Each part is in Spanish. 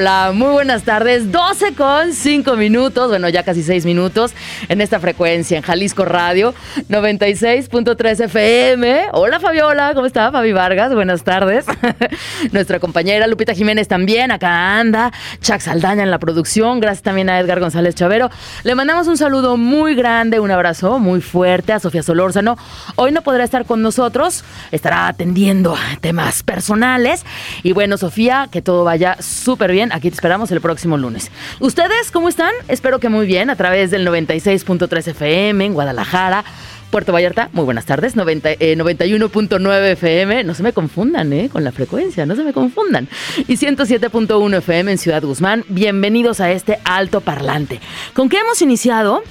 Hola, muy buenas tardes. 12 con 5 minutos, bueno, ya casi 6 minutos en esta frecuencia en Jalisco Radio 96.3 FM. Hola Fabiola, ¿cómo está? Fabi Vargas, buenas tardes. Nuestra compañera Lupita Jiménez también acá anda. Chuck Saldaña en la producción. Gracias también a Edgar González Chavero. Le mandamos un saludo muy grande, un abrazo muy fuerte a Sofía Solórzano. Hoy no podrá estar con nosotros, estará atendiendo temas personales. Y bueno, Sofía, que todo vaya súper bien. Aquí te esperamos el próximo lunes. ¿Ustedes cómo están? Espero que muy bien a través del 96.3 FM en Guadalajara. Puerto Vallarta, muy buenas tardes, 91.9 eh, FM, no se me confundan eh, con la frecuencia, no se me confundan. Y 107.1 FM en Ciudad Guzmán, bienvenidos a este alto parlante. ¿Con qué hemos iniciado?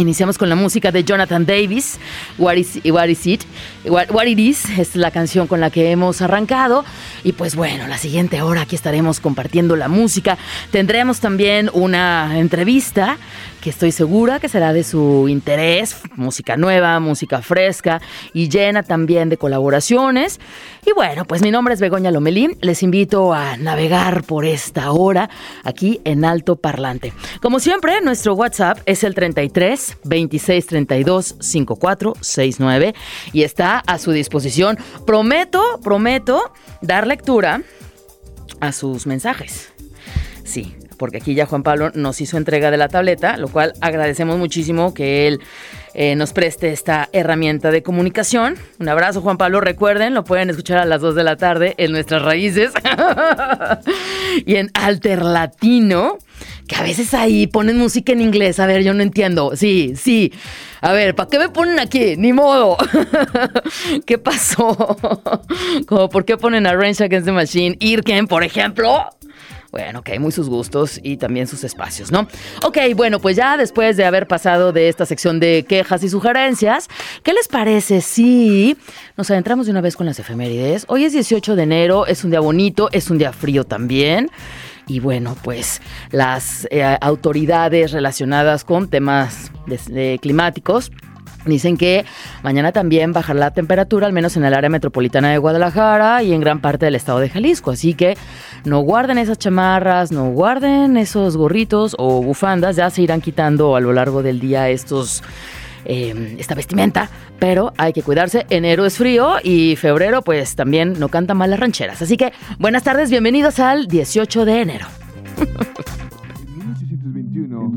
Iniciamos con la música de Jonathan Davis, What Is, It? What, It Is es la canción con la que hemos arrancado. Y pues bueno, la siguiente hora aquí estaremos compartiendo la música. Tendremos también una entrevista que estoy segura que será de su interés, música nueva, música fresca y llena también de colaboraciones. Y bueno, pues mi nombre es Begoña Lomelín, les invito a navegar por esta hora aquí en Alto Parlante. Como siempre, nuestro WhatsApp es el 33 26 32 54 69 y está a su disposición. Prometo, prometo dar lectura a sus mensajes. Sí, porque aquí ya Juan Pablo nos hizo entrega de la tableta, lo cual agradecemos muchísimo que él eh, nos preste esta herramienta de comunicación. Un abrazo, Juan Pablo. Recuerden, lo pueden escuchar a las 2 de la tarde en nuestras raíces y en Alter Latino, que a veces ahí ponen música en inglés. A ver, yo no entiendo. Sí, sí. A ver, ¿para qué me ponen aquí? Ni modo. ¿Qué pasó? Como, ¿por qué ponen a Range Against the Machine? Irken, por ejemplo. Bueno, ok, muy sus gustos y también sus espacios, ¿no? Ok, bueno, pues ya después de haber pasado de esta sección de quejas y sugerencias, ¿qué les parece si nos adentramos de una vez con las efemérides? Hoy es 18 de enero, es un día bonito, es un día frío también. Y bueno, pues las eh, autoridades relacionadas con temas climáticos Dicen que mañana también bajará la temperatura, al menos en el área metropolitana de Guadalajara y en gran parte del estado de Jalisco. Así que no guarden esas chamarras, no guarden esos gorritos o bufandas. Ya se irán quitando a lo largo del día estos. Eh, esta vestimenta, pero hay que cuidarse. Enero es frío y febrero, pues también no canta mal las rancheras. Así que buenas tardes, bienvenidos al 18 de enero.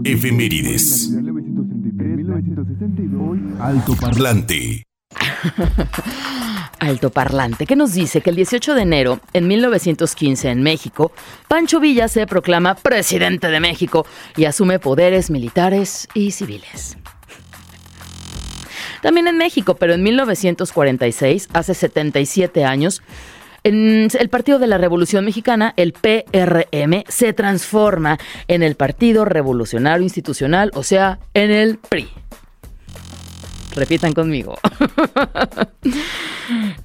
Efemérides. Alto Parlante. Alto Parlante, que nos dice que el 18 de enero, en 1915, en México, Pancho Villa se proclama presidente de México y asume poderes militares y civiles. También en México, pero en 1946, hace 77 años, el Partido de la Revolución Mexicana, el PRM, se transforma en el Partido Revolucionario Institucional, o sea, en el PRI. Repitan conmigo.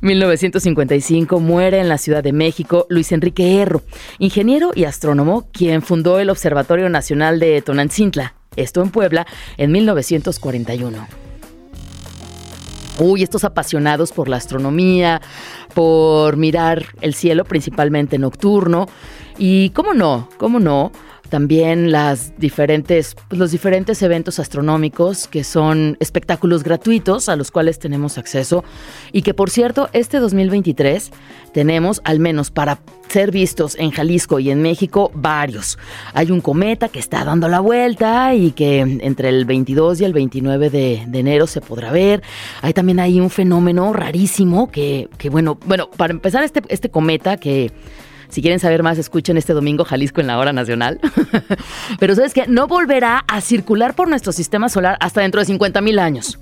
1955 muere en la Ciudad de México Luis Enrique Erro, ingeniero y astrónomo, quien fundó el Observatorio Nacional de Tonantzintla, esto en Puebla, en 1941. Uy, estos apasionados por la astronomía, por mirar el cielo, principalmente nocturno. Y cómo no, cómo no, también las diferentes, pues, los diferentes eventos astronómicos que son espectáculos gratuitos a los cuales tenemos acceso y que por cierto este 2023 tenemos al menos para ser vistos en Jalisco y en México varios. Hay un cometa que está dando la vuelta y que entre el 22 y el 29 de, enero se podrá ver. Hay también un fenómeno rarísimo que, que bueno, bueno, para empezar este, este cometa que si quieren saber más, escuchen este domingo Jalisco en la hora nacional. Pero sabes que no volverá a circular por nuestro sistema solar hasta dentro de 50 mil años.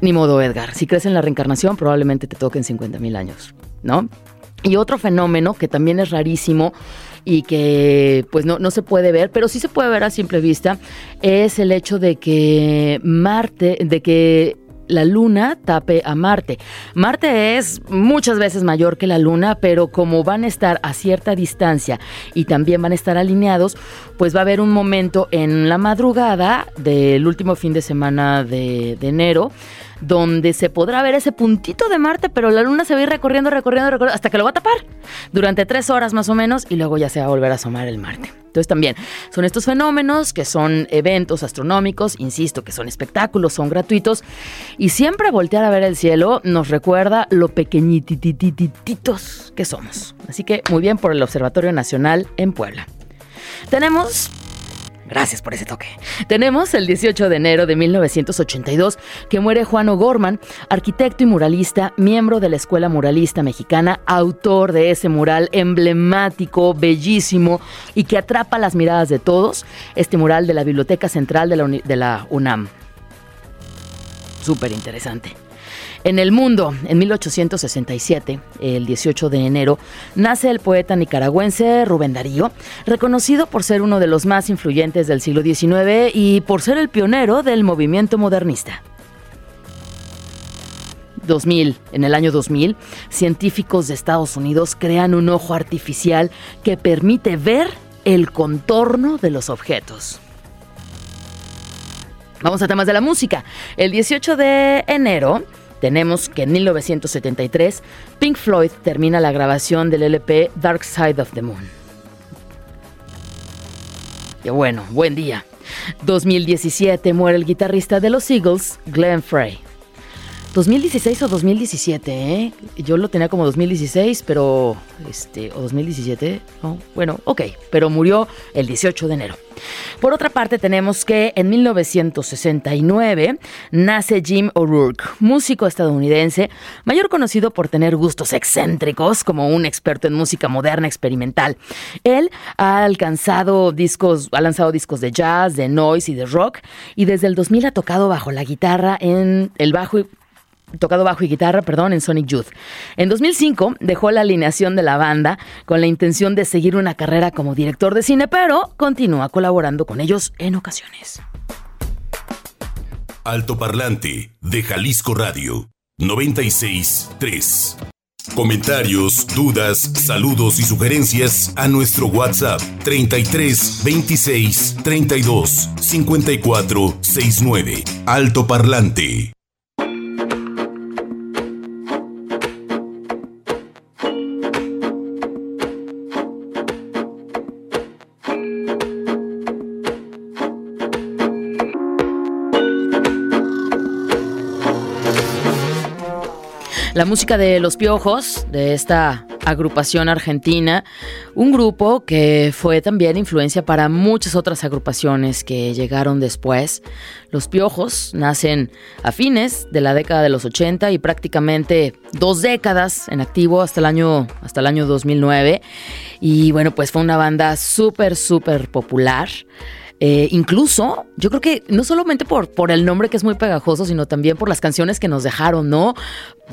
Ni modo, Edgar. Si crees en la reencarnación, probablemente te toquen 50 mil años, ¿no? Y otro fenómeno que también es rarísimo y que pues no, no se puede ver, pero sí se puede ver a simple vista, es el hecho de que Marte, de que la luna tape a Marte. Marte es muchas veces mayor que la luna, pero como van a estar a cierta distancia y también van a estar alineados, pues va a haber un momento en la madrugada del último fin de semana de, enero donde se podrá ver ese puntito de Marte, pero la Luna se va a ir recorriendo, recorriendo, recorriendo, hasta que lo va a tapar durante tres horas más o menos y luego ya se va a volver a asomar el Marte. Entonces también son estos fenómenos que son eventos astronómicos, insisto, que son espectáculos, son gratuitos y siempre voltear a ver el cielo nos recuerda lo pequeñititititos que somos. Así que muy bien por el Observatorio Nacional en Puebla. Tenemos Gracias por ese toque. Tenemos el 18 de enero de 1982 que muere Juan O'Gorman, arquitecto y muralista, miembro de la Escuela Muralista Mexicana, autor de ese mural emblemático, bellísimo y que atrapa las miradas de todos, este mural de la Biblioteca Central de la, UNAM. Súper interesante. En el mundo, en 1867, el 18 de enero, nace el poeta nicaragüense Rubén Darío, reconocido por ser uno de los más influyentes del siglo XIX y por ser el pionero del movimiento modernista. 2000, en el año 2000, científicos de Estados Unidos crean un ojo artificial que permite ver el contorno de los objetos. Vamos a temas de la música. El 18 de enero, tenemos que en 1973 Pink Floyd termina la grabación del LP Dark Side of the Moon. Qué bueno, buen día. 2017 muere el guitarrista de los Eagles, Glenn Frey. 2016 o 2017, ¿eh? Yo lo tenía como 2016, pero este o 2017, no, bueno, ok, pero murió el 18 de enero. Por otra parte, tenemos que en 1969 nace Jim O'Rourke, músico estadounidense, mayor conocido por tener gustos excéntricos como un experto en música moderna experimental. Él ha alcanzado discos, ha lanzado discos de jazz, de noise y de rock, y desde el 2000 ha tocado bajo la guitarra en el bajo y tocado bajo y guitarra, perdón, en Sonic Youth. En 2005 dejó la alineación de la banda con la intención de seguir una carrera como director de cine, pero continúa colaborando con ellos en ocasiones. Alto Parlante de Jalisco Radio 963. Comentarios, dudas, saludos y sugerencias a nuestro WhatsApp 33 26 32 54 69. Alto Parlante. La música de Los Piojos, de esta agrupación argentina, un grupo que fue también influencia para muchas otras agrupaciones que llegaron después. Los Piojos nacen a fines de la década de los 80 y prácticamente dos décadas en activo hasta el año, hasta el año 2009. Y bueno, pues fue una banda súper, súper popular. Eh, incluso, yo creo que no solamente por, por el nombre que es muy pegajoso, sino también por las canciones que nos dejaron, ¿no?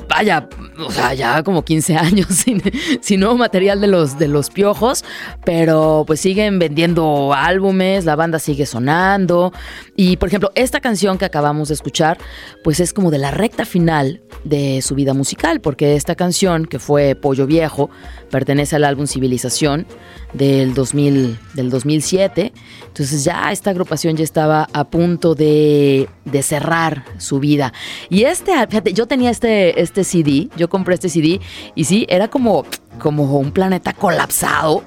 Vaya, o sea, ya como 15 años sin, sin, nuevo material de los, de los piojos, pero pues siguen vendiendo álbumes, la banda sigue sonando. Y por ejemplo, esta canción que acabamos de escuchar, pues es como de la recta final de su vida musical, porque esta canción, que fue Pollo Viejo, pertenece al álbum Civilización del, 2000, del 2007. Entonces ya esta agrupación ya estaba a punto de, de cerrar su vida. Y este, fíjate, yo tenía este, este CD, yo compré este CD y sí, era como, como un planeta colapsado.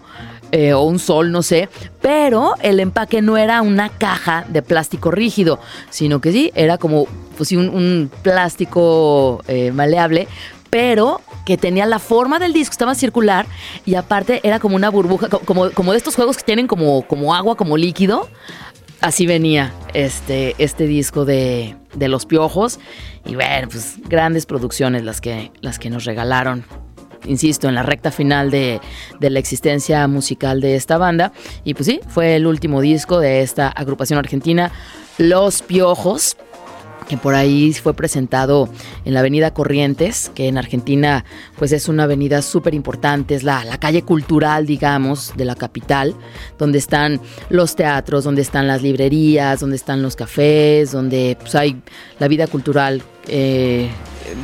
Eh, o un sol, no sé, pero el empaque no era una caja de plástico rígido, sino que sí, era como pues, un, un plástico eh, maleable, pero que tenía la forma del disco, estaba circular y aparte era como una burbuja, como, como de estos juegos que tienen como, como agua, como líquido. Así venía este, este disco de, de Los Piojos. Y bueno, pues grandes producciones las que, las que nos regalaron insisto, en la recta final de, de, la existencia musical de esta banda. Y pues sí, fue el último disco de esta agrupación argentina, Los Piojos. Que por ahí fue presentado en la Avenida Corrientes, que en Argentina pues es una avenida súper importante, es la, la, calle cultural, digamos, de la capital, donde están los teatros, donde están las librerías, donde están los cafés, donde pues, hay la vida cultural. Eh,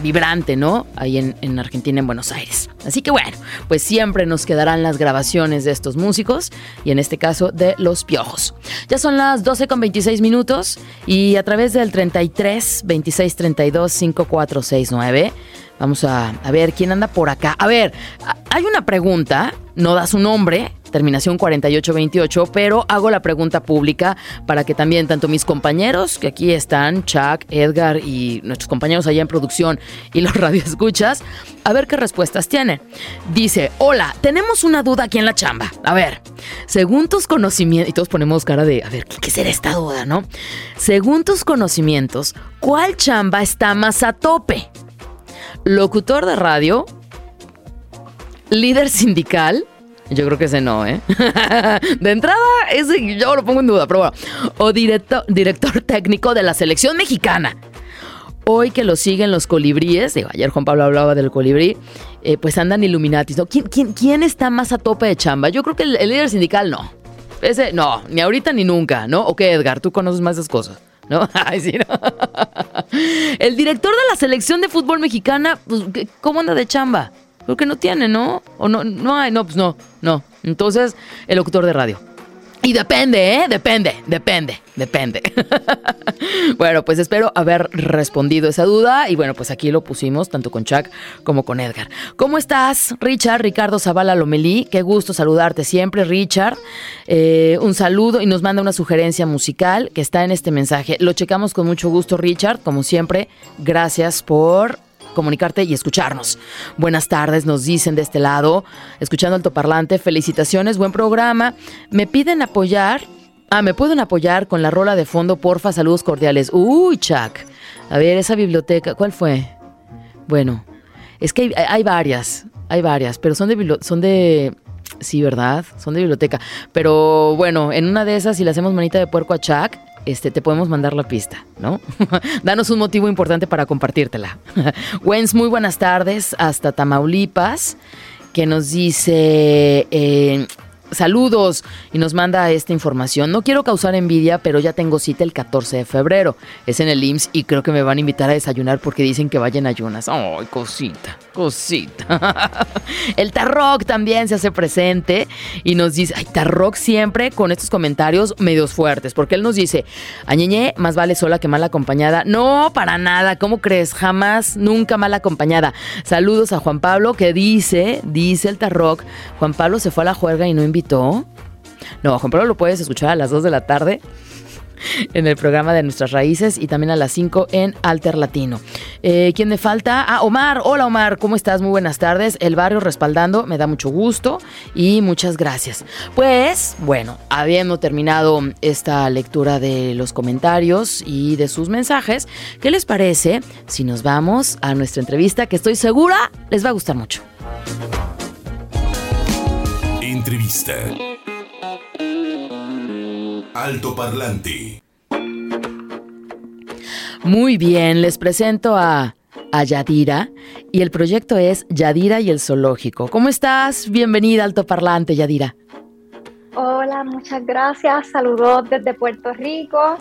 vibrante, ¿no? Ahí en, Argentina, en Buenos Aires. Así que bueno, pues siempre nos quedarán las grabaciones de estos músicos y en este caso de Los Piojos. Ya son las 12 con 26 minutos y a través del 33 26 32 5469 Vamos a, a, ver quién anda por acá. A ver, hay una pregunta, no da su nombre, terminación 4828, pero hago la pregunta pública para que también tanto mis compañeros, que aquí están, Chuck, Edgar y nuestros compañeros allá en producción y los radioescuchas, a ver qué respuestas tienen. Dice, hola, tenemos una duda aquí en la chamba. A ver, según tus conocimientos, y todos ponemos cara de, a ver, ¿qué, qué será esta duda, no? Según tus conocimientos, ¿cuál chamba está más a tope? ¿Locutor de radio? ¿Líder sindical? Yo creo que ese no, ¿eh? de entrada, ese yo lo pongo en duda, pero bueno. O director, director técnico de la selección mexicana. Hoy que lo siguen los colibríes, digo, ayer Juan Pablo hablaba del colibrí, eh, pues andan Illuminatis, ¿no? ¿Quién, quién, está más a tope de chamba? Yo creo que el, líder sindical no. Ese, no, ni ahorita ni nunca, ¿no? ¿O Edgar? Tú conoces más esas cosas. ¿No? Ay, sí, ¿no? El director de la selección de fútbol mexicana, pues, ¿cómo anda de chamba? Creo que no tiene, ¿no? O no, no no, pues no, no. Entonces, el locutor de radio. Y depende, ¿eh? Depende, depende, depende. bueno, pues espero haber respondido esa duda. Y bueno, pues aquí lo pusimos tanto con Chuck como con Edgar. ¿Cómo estás, Richard? Ricardo Zavala Lomelí. Qué gusto saludarte siempre, Richard. Eh, un saludo y nos manda una sugerencia musical que está en este mensaje. Lo checamos con mucho gusto, Richard. Como siempre, gracias por comunicarte y escucharnos. Buenas tardes, nos dicen de este lado, escuchando altoparlante, felicitaciones, buen programa. Me piden apoyar. Ah, me pueden apoyar con la rola de fondo, porfa, saludos cordiales. Uy, Chuck. A ver, esa biblioteca, ¿cuál fue? Bueno, es que hay, varias, hay varias, pero son de, son de Sí, ¿verdad? Son de biblioteca. Pero bueno, en una de esas, si le hacemos manita de puerco a Chuck, este, te podemos mandar la pista, ¿no? Danos un motivo importante para compartírtela. Wens, muy buenas tardes, hasta Tamaulipas, que nos dice, eh, saludos y nos manda esta información. No quiero causar envidia, pero ya tengo cita el 14 de febrero. Es en el IMSS y creo que me van a invitar a desayunar porque dicen que vayan ayunas. Ay, cosita, cosita. el Tarrock también se hace presente y nos dice, ay, Tarrock siempre con estos comentarios medios fuertes, porque él nos dice, añeñe, más vale sola que mal acompañada. No, para nada, ¿cómo crees? Jamás, nunca mal acompañada. Saludos a Juan Pablo que dice, dice el Tarrock, Juan Pablo se fue a la juerga y no invitó no, Juan Pablo lo puedes escuchar a las 2 de la tarde en el programa de Nuestras Raíces y también a las 5 en Alter Latino. Eh, ¿Quién me falta? Ah, Omar. Hola Omar, ¿cómo estás? Muy buenas tardes. El barrio respaldando, me da mucho gusto y muchas gracias. Pues, bueno, habiendo terminado esta lectura de los comentarios y de sus mensajes, ¿qué les parece si nos vamos a nuestra entrevista que estoy segura les va a gustar mucho? Entrevista. Alto Parlante. Muy bien, les presento a, a Yadira y el proyecto es Yadira y el Zoológico. ¿Cómo estás? Bienvenida Alto Parlante, Yadira. Hola, muchas gracias. Saludos desde Puerto Rico.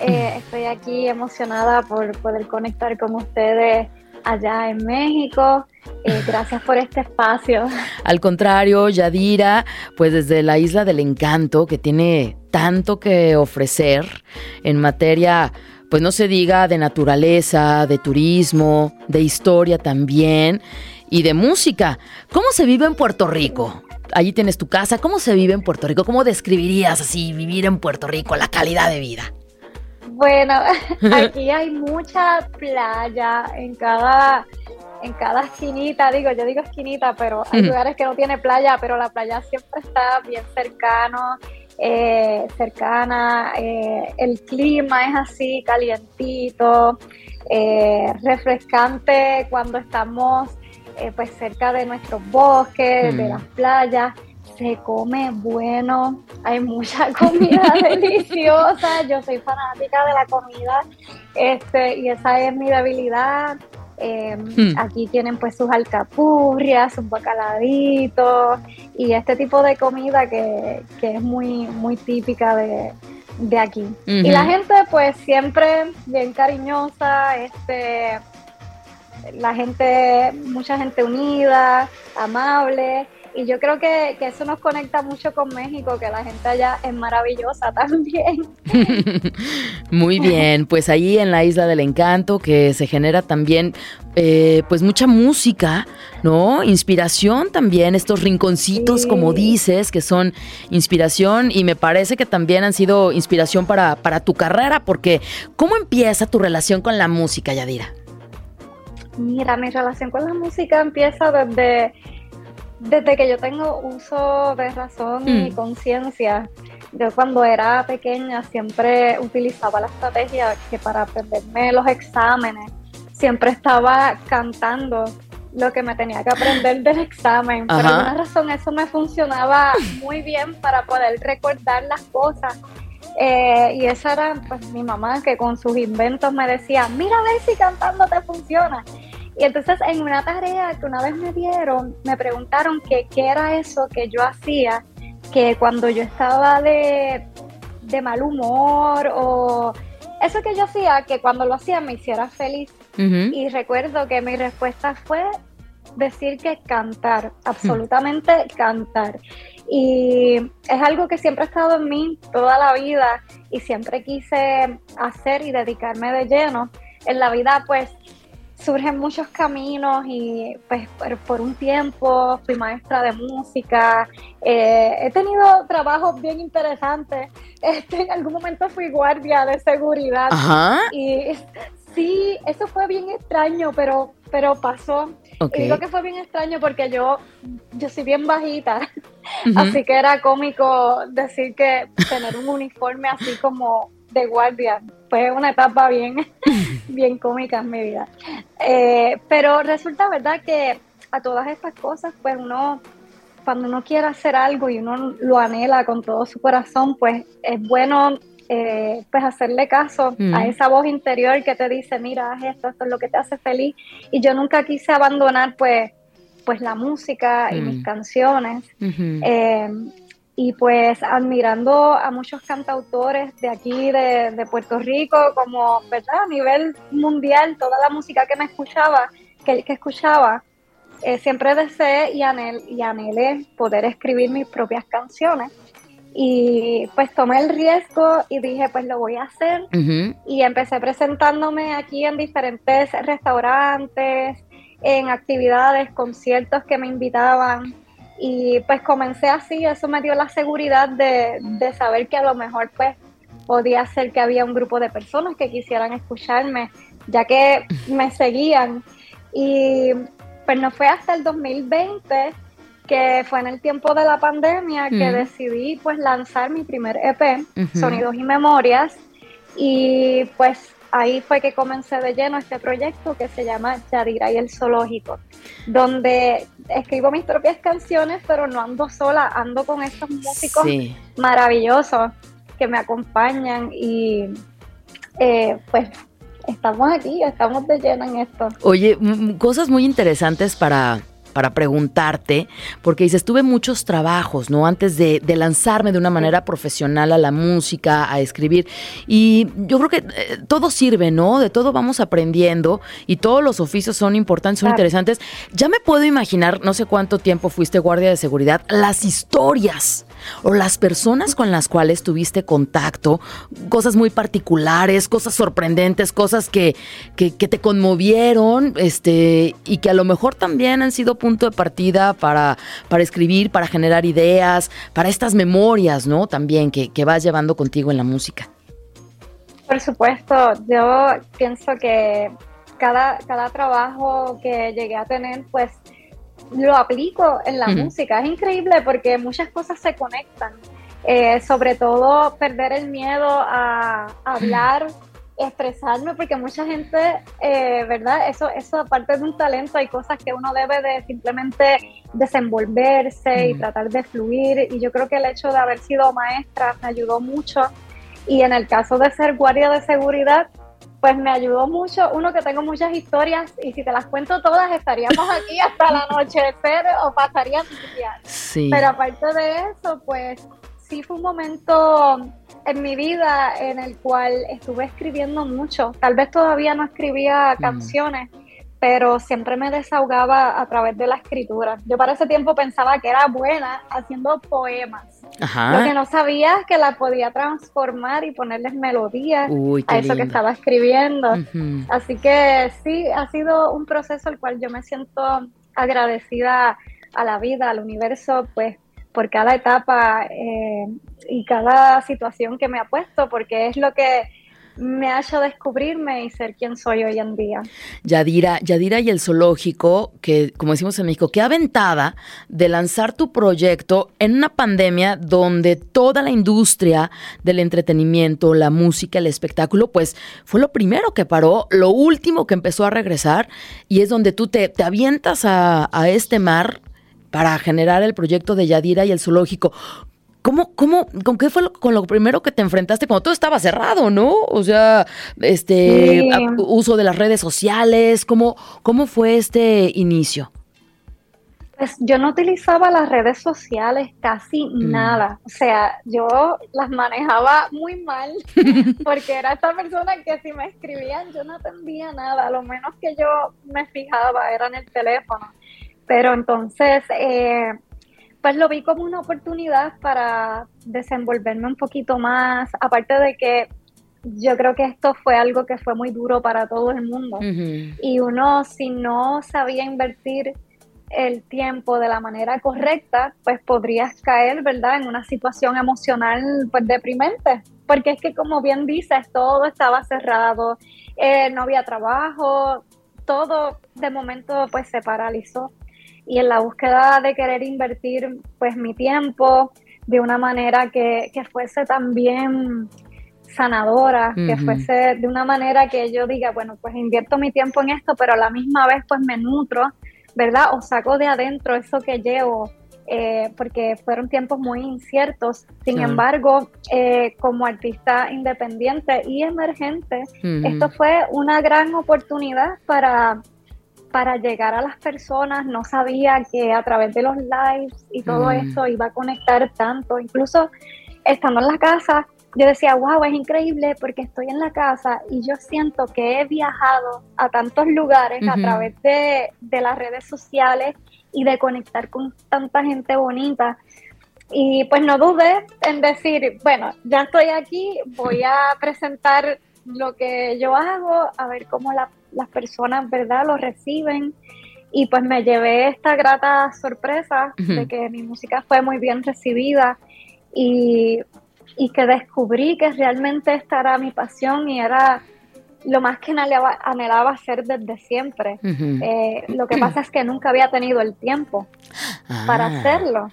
Eh, estoy aquí emocionada por poder conectar con ustedes allá en México. Eh, gracias por este espacio. Al contrario, Yadira, pues desde la Isla del Encanto, que tiene tanto que ofrecer en materia, pues no se diga de naturaleza, de turismo, de historia también y de música. ¿Cómo se vive en Puerto Rico? Allí tienes tu casa. ¿Cómo se vive en Puerto Rico? ¿Cómo describirías así vivir en Puerto Rico, la calidad de vida? Bueno, aquí hay mucha playa en cada en cada esquinita, digo, yo digo esquinita, pero hay lugares que no tiene playa, pero la playa siempre está bien cercano, eh, cercana, eh, el clima es así, calientito, eh, refrescante cuando estamos pues cerca de nuestros bosques, de las playas se come bueno, hay mucha comida deliciosa, yo soy fanática de la comida Este, y esa es mi debilidad. Em, hmm. Aquí tienen pues sus alcapurrias, sus bacaladitos y este tipo de comida que, que es muy, muy típica de, de aquí. Y la gente pues siempre bien cariñosa, este, la gente, mucha gente unida, amable. Y yo creo que, eso nos conecta mucho con México, que la gente allá es maravillosa también. Muy bien, pues ahí en la Isla del Encanto, que se genera también eh, pues mucha música, ¿no? Inspiración también, estos rinconcitos, como dices, que son inspiración y me parece que también han sido inspiración para, para tu carrera, porque ¿cómo empieza tu relación con la música, Yadira? Mira, mi relación con la música empieza desde desde que yo tengo uso de razón y mm. conciencia, yo cuando era pequeña siempre utilizaba la estrategia que para aprenderme los exámenes, siempre estaba cantando lo que me tenía que aprender del examen. Por alguna razón eso me funcionaba muy bien para poder recordar las cosas. Eh, y esa era pues mi mamá que con sus inventos me decía, mira a ver si cantando te funciona. Y entonces en una tarea que una vez me dieron, me preguntaron que qué era eso que yo hacía, que cuando yo estaba de, mal humor o eso que yo hacía, que cuando lo hacía me hiciera feliz. Y recuerdo que mi respuesta fue decir que cantar, absolutamente cantar. Y es algo que siempre ha estado en mí toda la vida y siempre quise hacer y dedicarme de lleno. En la vida pues surgen muchos caminos y pues por, un tiempo fui maestra de música, eh, he tenido trabajos bien interesantes, este, en algún momento fui guardia de seguridad. Y sí, eso fue bien extraño, pero, pero pasó. Y digo que fue bien extraño porque yo, yo soy bien bajita, así que era cómico decir que tener un uniforme así como de guardia fue una etapa bien, bien cómica en mi vida. Eh, pero resulta verdad que a todas estas cosas, pues uno, cuando uno quiere hacer algo y uno lo anhela con todo su corazón, pues es bueno eh, pues hacerle caso a mm. esa voz interior que te dice, mira, haz esto, esto es lo que te hace feliz. Y yo nunca quise abandonar pues, pues la música y mis mm. canciones. Eh, y pues admirando a muchos cantautores de aquí, de, Puerto Rico, como, ¿verdad? A nivel mundial, toda la música que me escuchaba, que, que escuchaba, eh, siempre deseé y, anhel, y anhelé poder escribir mis propias canciones. Y pues tomé el riesgo y dije, pues lo voy a hacer. Y empecé presentándome aquí en diferentes restaurantes, en actividades, conciertos que me invitaban. Y pues comencé así, eso me dio la seguridad de, de saber que a lo mejor pues podía ser que había un grupo de personas que quisieran escucharme, ya que me seguían. Y pues no fue hasta el 2020 que fue en el tiempo de la pandemia que decidí pues lanzar mi primer EP, Sonidos y Memorias, y pues ahí fue que comencé de lleno este proyecto que se llama Yadira y el Zoológico, donde escribo mis propias canciones, pero no ando sola, ando con estos músicos maravillosos que me acompañan y eh, pues estamos aquí, estamos de lleno en esto. Oye, cosas muy interesantes para para preguntarte, porque dices, tuve muchos trabajos, ¿no? Antes de, lanzarme de una manera profesional a la música, a escribir. Y yo creo que eh, todo sirve, ¿no? De todo vamos aprendiendo y todos los oficios son importantes, son interesantes. Ya me puedo imaginar, no sé cuánto tiempo fuiste guardia de seguridad, las historias o las personas con las cuales tuviste contacto, cosas muy particulares, cosas sorprendentes, cosas que, que, te conmovieron, este, y que a lo mejor también han sido punto de partida para, para escribir, para generar ideas, para estas memorias, ¿no? También que, que vas llevando contigo en la música. Por supuesto, yo pienso que cada, cada trabajo que llegué a tener, pues lo aplico en la música. Es increíble porque muchas cosas se conectan. Eh, sobre todo perder el miedo a, hablar, expresarme, porque mucha gente, eh, ¿verdad? Eso, eso aparte de un talento, hay cosas que uno debe de simplemente desenvolverse y tratar de fluir. Y yo creo que el hecho de haber sido maestra me ayudó mucho. Y en el caso de ser guardia de seguridad, pues me ayudó mucho. Uno, que tengo muchas historias y si te las cuento todas estaríamos aquí hasta el anochecer o pasaría. Sí. Pero aparte de eso, pues sí fue un momento en mi vida en el cual estuve escribiendo mucho. Tal vez todavía no escribía mm. canciones, pero siempre me desahogaba a través de la escritura. Yo para ese tiempo pensaba que era buena haciendo poemas. Lo que no sabía es que la podía transformar y ponerles melodías a eso que estaba escribiendo. Así que sí, ha sido un proceso el cual yo me siento agradecida a la vida, al universo, pues por cada etapa eh, y cada situación que me ha puesto, porque es lo que me ha descubrirme y ser quien soy hoy en día. Yadira, Yadira y el zoológico, que como decimos en México, qué aventada de lanzar tu proyecto en una pandemia donde toda la industria del entretenimiento, la música, el espectáculo, pues fue lo primero que paró, lo último que empezó a regresar y es donde tú te, avientas a, a este mar para generar el proyecto de Yadira y el zoológico. ¿Cómo, cómo, con qué fue lo, con lo primero que te enfrentaste cuando todo estaba cerrado, no? O sea, este uso de las redes sociales, ¿cómo, cómo fue este inicio? Pues yo no utilizaba las redes sociales casi mm. nada. O sea, yo las manejaba muy mal porque era esta persona que si me escribían yo no entendía nada. Lo menos que yo me fijaba era en el teléfono. Pero entonces, eh, pues lo vi como una oportunidad para desenvolverme un poquito más, aparte de que yo creo que esto fue algo que fue muy duro para todo el mundo. Y uno, si no sabía invertir el tiempo de la manera correcta, pues podrías caer, ¿verdad?, en una situación emocional pues deprimente. Porque es que, como bien dices, todo estaba cerrado, eh, no había trabajo, todo de momento pues se paralizó y en la búsqueda de querer invertir pues mi tiempo de una manera que, fuese también sanadora, que fuese de una manera que yo diga, bueno, pues invierto mi tiempo en esto, pero a la misma vez pues me nutro, ¿verdad? O saco de adentro eso que llevo, eh, porque fueron tiempos muy inciertos. Sin embargo, eh, como artista independiente y emergente, esto fue una gran oportunidad para para llegar a las personas, no sabía que a través de los lives y todo mm. eso iba a conectar tanto. Incluso estando en la casa, yo decía, wow, es increíble porque estoy en la casa y yo siento que he viajado a tantos lugares a través de, de, las redes sociales y de conectar con tanta gente bonita. Y pues no dudé en decir, bueno, ya estoy aquí, voy a presentar lo que yo hago, a ver cómo la las personas, ¿verdad?, lo reciben. Y pues me llevé esta grata sorpresa de que mi música fue muy bien recibida y, que descubrí que realmente esta era mi pasión y era lo más que anhelaba, anhelaba hacer desde siempre. Eh, lo que pasa es que nunca había tenido el tiempo para ah, hacerlo.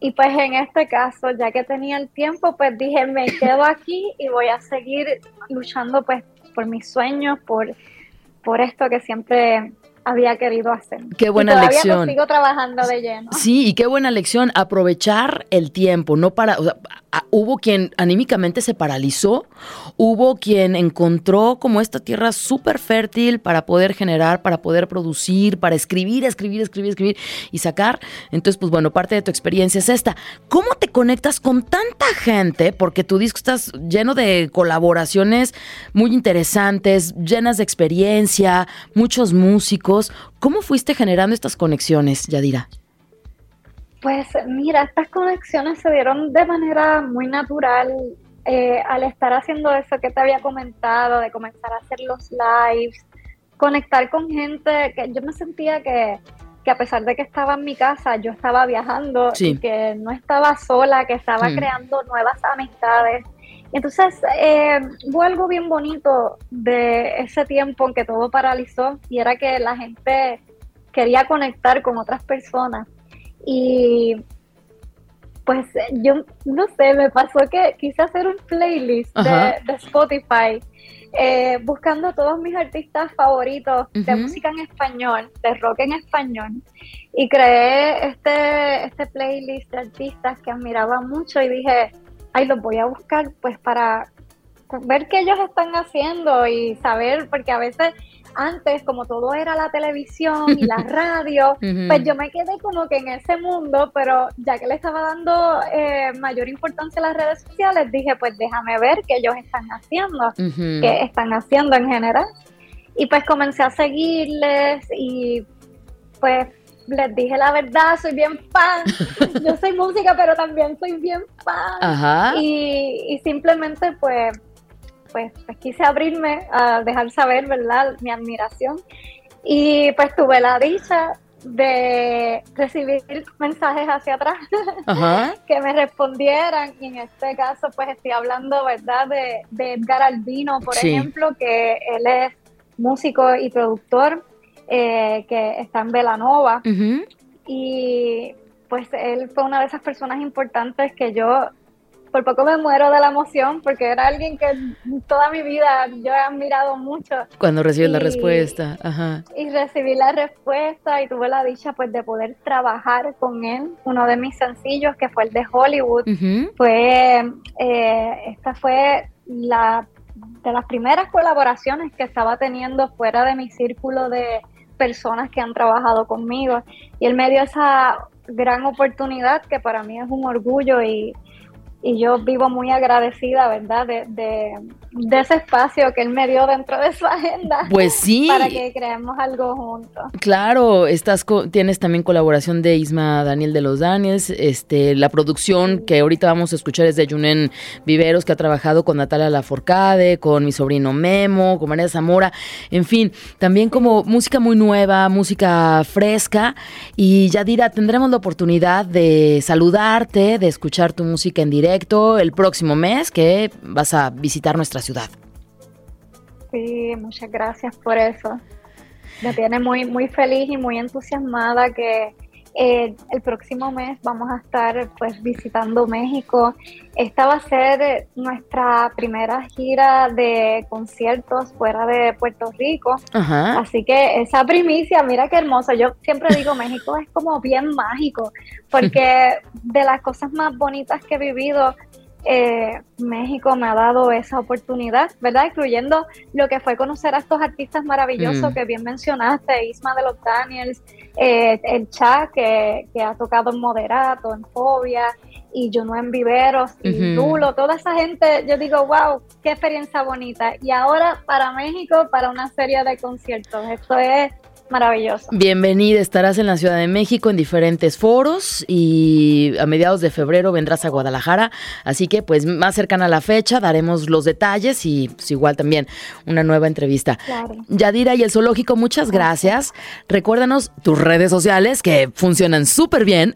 Y pues en este caso, ya que tenía el tiempo, pues dije, me quedo aquí y voy a seguir luchando pues por mis sueños, por por esto que siempre había querido hacer. Qué buena y lección. sigo trabajando de lleno. Sí, y qué buena lección. Aprovechar el tiempo, no para. hubo quien anímicamente se paralizó, hubo quien encontró como esta tierra súper fértil para poder generar, para poder producir, para escribir, escribir, escribir, escribir y sacar. Entonces, pues bueno, parte de tu experiencia es esta. ¿Cómo te conectas con tanta gente? Porque tu disco estás lleno de colaboraciones muy interesantes, llenas de experiencia, muchos músicos. ¿Cómo fuiste generando estas conexiones, Yadira? Pues mira, estas conexiones se dieron de manera muy natural eh, al estar haciendo eso que te había comentado, de comenzar a hacer los lives, conectar con gente que yo me sentía que, a pesar de que estaba en mi casa, yo estaba viajando y que no estaba sola, que estaba mm. creando nuevas amistades. Entonces eh, hubo algo bien bonito de ese tiempo en que todo paralizó y era que la gente quería conectar con otras personas. Y pues yo no sé, me pasó que quise hacer un playlist de, Spotify eh, buscando todos mis artistas favoritos de música en español, de rock en español, y creé este, este playlist de artistas que admiraba mucho y dije, ay, los voy a buscar pues para ver qué ellos están haciendo y saber, porque a veces antes, como todo era la televisión y la radio, pues yo me quedé como que en ese mundo, pero ya que le estaba dando eh, mayor importancia a las redes sociales, dije, pues déjame ver qué ellos están haciendo, qué están haciendo en general. Y pues comencé a seguirles y pues les dije la verdad, soy bien fan. Yo soy música, pero también soy bien fan. Y, y simplemente pues pues, pues, quise abrirme a dejar saber, ¿verdad?, mi admiración. Y pues tuve la dicha de recibir mensajes hacia atrás que me respondieran y en este caso pues estoy hablando verdad de, Edgar Albino por ejemplo que él es músico y productor eh, que está en Velanova y pues él fue una de esas personas importantes que yo por poco me muero de la emoción porque era alguien que toda mi vida yo he admirado mucho. Cuando recibí la respuesta, ajá. Y recibí la respuesta y tuve la dicha pues de poder trabajar con él. Uno de mis sencillos que fue el de Hollywood fue, eh, esta fue la de las primeras colaboraciones que estaba teniendo fuera de mi círculo de personas que han trabajado conmigo. Y él me dio esa gran oportunidad que para mí es un orgullo y y yo vivo muy agradecida, ¿verdad? De, de, ese espacio que él me dio dentro de su agenda. Pues sí. Para que creemos algo juntos. Claro, estás tienes también colaboración de Isma Daniel de los Daniels, este, la producción que ahorita vamos a escuchar es de Junen Viveros, que ha trabajado con Natalia Laforcade, con mi sobrino Memo, con María Zamora, en fin, también como música muy nueva, música fresca. Y Yadira, tendremos la oportunidad de saludarte, de escuchar tu música en directo el próximo mes que vas a visitar nuestra ciudad. Sí, muchas gracias por eso. Me tiene muy, muy feliz y muy entusiasmada que eh, el próximo mes vamos a estar pues visitando México. Esta va a ser nuestra primera gira de conciertos fuera de Puerto Rico. Así que esa primicia, mira qué hermoso. Yo siempre digo, México es como bien mágico, porque de las cosas más bonitas que he vivido eh, México me ha dado esa oportunidad, ¿verdad? Incluyendo lo que fue conocer a estos artistas maravillosos mm. que bien mencionaste, Isma de los Daniels, eh, el Cha, que, ha tocado en Moderato, en Fobia, y Juno en Viveros, y Lulo, toda esa gente, yo digo, wow, qué experiencia bonita. Y ahora para México, para una serie de conciertos. Esto es Maravilloso. Bienvenida, estarás en la Ciudad de México en diferentes foros y a mediados de febrero vendrás a Guadalajara, así que pues más cercana a la fecha daremos los detalles y pues, igual también una nueva entrevista. Claro. Yadira y el zoológico, muchas gracias. Recuérdanos tus redes sociales que funcionan súper bien,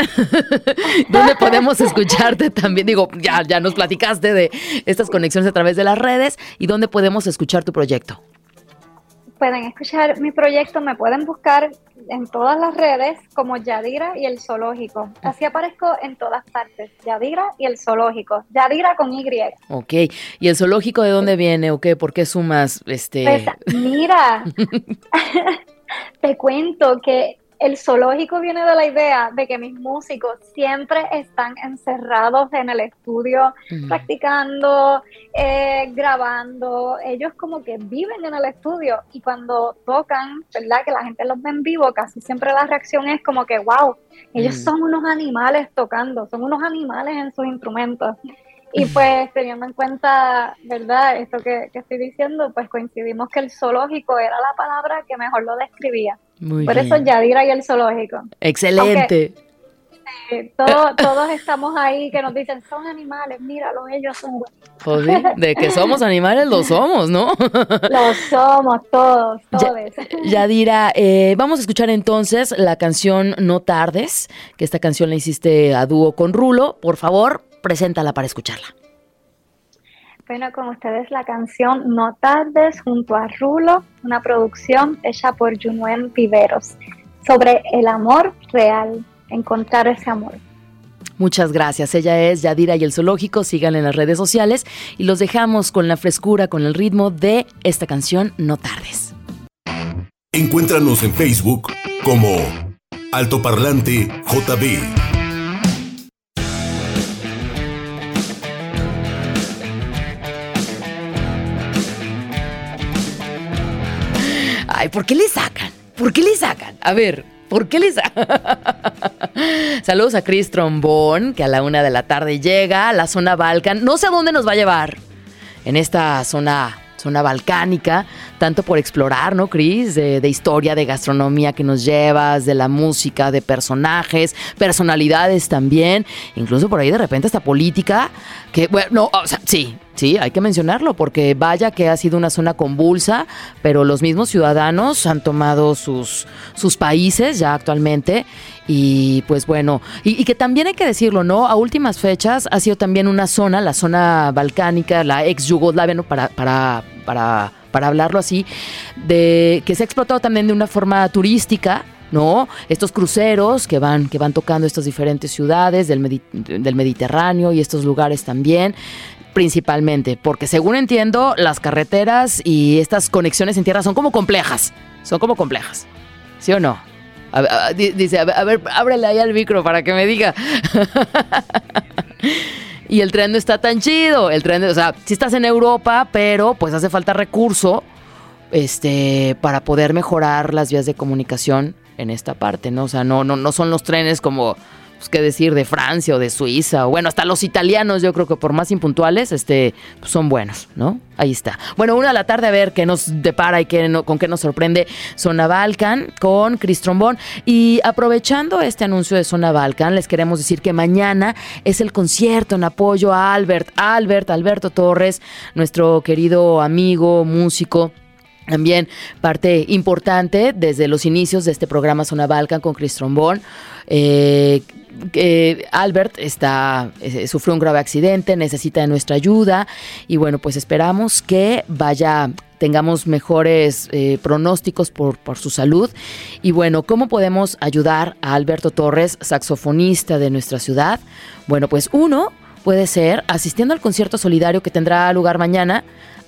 donde podemos escucharte también, digo, ya, ya nos platicaste de estas conexiones a través de las redes y dónde podemos escuchar tu proyecto pueden escuchar mi proyecto, me pueden buscar en todas las redes como Yadira y el Zoológico. Así aparezco en todas partes, Yadira y el Zoológico. Yadira con Y. Ok, ¿y el Zoológico de dónde viene o qué? ¿Por qué sumas este...? Pues, mira, te cuento que el zoológico viene de la idea de que mis músicos siempre están encerrados en el estudio, practicando, eh, grabando. Ellos como que viven en el estudio y cuando tocan, ¿verdad? Que la gente los ve en vivo, casi siempre la reacción es como que, wow, ellos son unos animales tocando, son unos animales en sus instrumentos. Y pues teniendo en cuenta, ¿verdad? Esto que, estoy diciendo, pues coincidimos que el zoológico era la palabra que mejor lo describía. Por eso Yadira y el zoológico. Excelente. todos estamos ahí que nos dicen, son animales, míralo, ellos son Pues de que somos animales, lo somos, ¿no? Lo somos, todos, todos. Yadira, eh, vamos a escuchar entonces la canción No Tardes, que esta canción la hiciste a dúo con Rulo. Por favor, preséntala para escucharla. Bueno, con ustedes la canción No Tardes junto a Rulo, una producción hecha por Junuen Viveros sobre el amor real, encontrar ese amor. Muchas gracias. Ella es Yadira y el Zoológico. Sigan en las redes sociales y los dejamos con la frescura, con el ritmo de esta canción No Tardes. Encuéntranos en Facebook como Altoparlante JB. Ay, ¿por qué le sacan? ¿Por qué le sacan? A ver, ¿Por qué les.? Saludos a Chris Trombón, que a la una de la tarde llega a la zona Balkan. No sé a dónde nos va a llevar en esta zona zona balcánica, tanto por explorar, ¿no, Cris? De, de, historia, de gastronomía que nos llevas, de la música, de personajes, personalidades también, incluso por ahí de repente hasta política, que, bueno, no, o sea, sí, Sí, hay que mencionarlo porque vaya que ha sido una zona convulsa, pero los mismos ciudadanos han tomado sus, sus países ya actualmente y pues bueno, y, que también hay que decirlo, ¿no? A últimas fechas ha sido también una zona, la zona balcánica, la ex Yugoslavia, ¿no? Para, para, para, para hablarlo así, de que se ha explotado también de una forma turística ¿no? Estos cruceros que van, que van tocando estas diferentes ciudades del, del Mediterráneo y estos lugares también principalmente, porque según entiendo, las carreteras y estas conexiones en tierra son como complejas, son como complejas, ¿sí o no? dice, a ver, ábrele ahí al micro para que me diga. y el tren no está tan chido, el tren, o sea, si estás en Europa, pero pues hace falta recurso este, para poder mejorar las vías de comunicación en esta parte, ¿no? O sea, no, no, no son los trenes como pues, qué decir de Francia o de Suiza, o bueno, hasta los italianos, yo creo que por más impuntuales, este, pues, son buenos, ¿no? Ahí está. Bueno, una de la tarde a ver qué nos depara y qué con qué nos sorprende Zona Balkan con Chris Trombón. Y aprovechando este anuncio de Zona Balkan, les queremos decir que mañana es el concierto en apoyo a Albert, Albert, Alberto Torres, nuestro querido amigo, músico también parte importante desde los inicios de este programa Zona Balkan con Chris Trombón. Eh, Albert está, eh, sufrió un grave accidente, necesita de nuestra ayuda y bueno, pues esperamos que vaya tengamos mejores eh, pronósticos por, por, su salud. Y bueno, ¿cómo podemos ayudar a Alberto Torres, saxofonista de nuestra ciudad? Bueno, pues uno puede ser asistiendo al concierto solidario que tendrá lugar mañana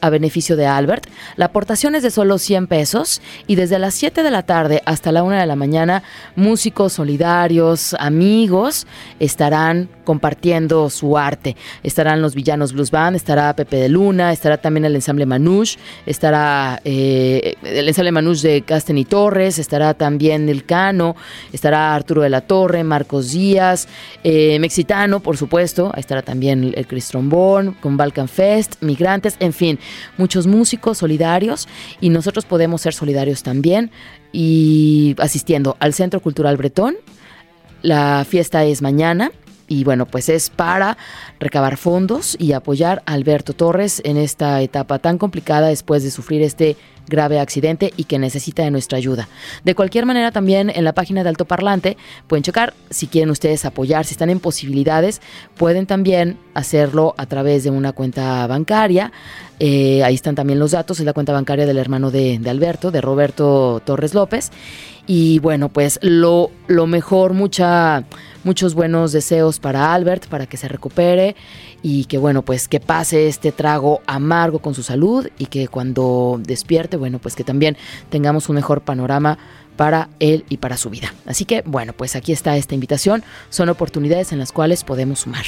a beneficio de Albert. La aportación es de solo 100 pesos y desde las 7 de la tarde hasta la 1 de la mañana, músicos solidarios, amigos, estarán compartiendo su arte. Estarán los Villanos Blues Band, estará Pepe de Luna, estará también el ensamble Manouche, estará eh, el ensamble Manouche de Casten y Torres, estará también El Cano, estará Arturo de la Torre, Marcos Díaz, eh, Mexitano, por supuesto, estará también el Chris Trombón, con Balkan Fest, Migrantes, en fin, muchos músicos solidarios y nosotros podemos ser solidarios también y asistiendo al Centro Cultural Bretón. La fiesta es mañana y bueno, pues es para recabar fondos y apoyar a Alberto Torres en esta etapa tan complicada después de sufrir este grave accidente y que necesita de nuestra ayuda. De cualquier manera, también en la página de Alto Parlante pueden checar si quieren ustedes apoyar, si están en posibilidades, pueden también hacerlo a través de una cuenta bancaria. Eh, ahí están también los datos, es la cuenta bancaria del hermano de, Alberto, de Roberto Torres López. Y bueno, pues lo, lo mejor, mucha, muchos buenos deseos para Albert, para que se recupere y que bueno, pues que pase este trago amargo con su salud y que cuando despierte, bueno, pues que también tengamos un mejor panorama para él y para su vida. Así que bueno, pues aquí está esta invitación. Son oportunidades en las cuales podemos sumar.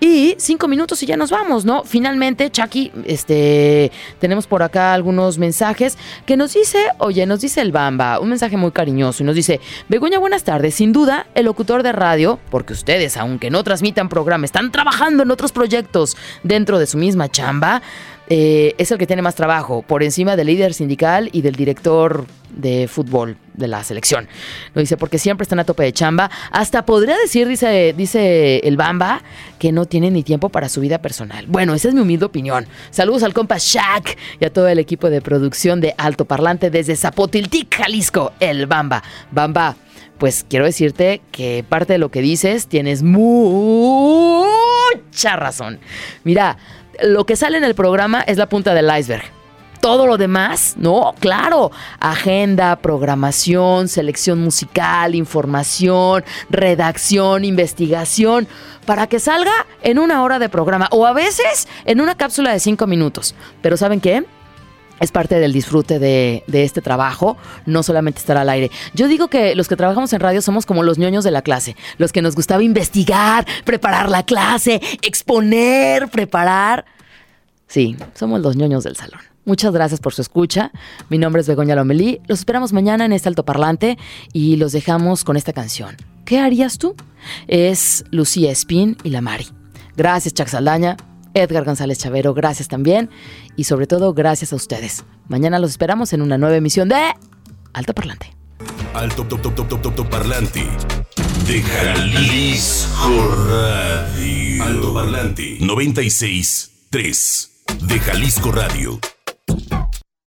Y cinco minutos y ya nos vamos, ¿no? Finalmente, Chucky, este, tenemos por acá algunos mensajes que nos dice, oye, nos dice el Bamba, un mensaje muy cariñoso y nos dice, Begoña, buenas tardes. Sin duda, el locutor de radio, porque ustedes, aunque no transmitan programa, están trabajando en otros proyectos dentro de su misma chamba. Eh, es el que tiene más trabajo, por encima del líder sindical y del director de fútbol de la selección. Lo dice porque siempre están a tope de chamba. Hasta podría decir, dice, dice el Bamba, que no tiene ni tiempo para su vida personal. Bueno, esa es mi humilde opinión. Saludos al compa Shaq y a todo el equipo de producción de Alto Parlante desde Zapotiltic, Jalisco, el Bamba. Bamba, pues quiero decirte que parte de lo que dices tienes razón. Mira, lo que sale en el programa es la punta del iceberg. Todo lo demás, no, claro, agenda, programación, selección musical, información, redacción, investigación, para que salga en una hora de programa o a veces en una cápsula de cinco minutos. Pero ¿saben qué? Es parte del disfrute de, este trabajo, no solamente estar al aire. Yo digo que los que trabajamos en radio somos como los ñoños de la clase, los que nos gustaba investigar, preparar la clase, exponer, preparar. Sí, somos los ñoños del salón. Muchas gracias por su escucha. Mi nombre es Begoña Lomelí. Los esperamos mañana en este altoparlante y los dejamos con esta canción. ¿Qué harías tú? Es Lucía Espín y la Mari. Gracias, Chac Saldaña. Edgar González Chavero, gracias también. Y sobre todo, gracias a ustedes. Mañana los esperamos en una nueva emisión de Alto Parlante. Alto top top top top top, parlante de Jalisco Radio. Alto Parlante 96 3 de Jalisco Radio.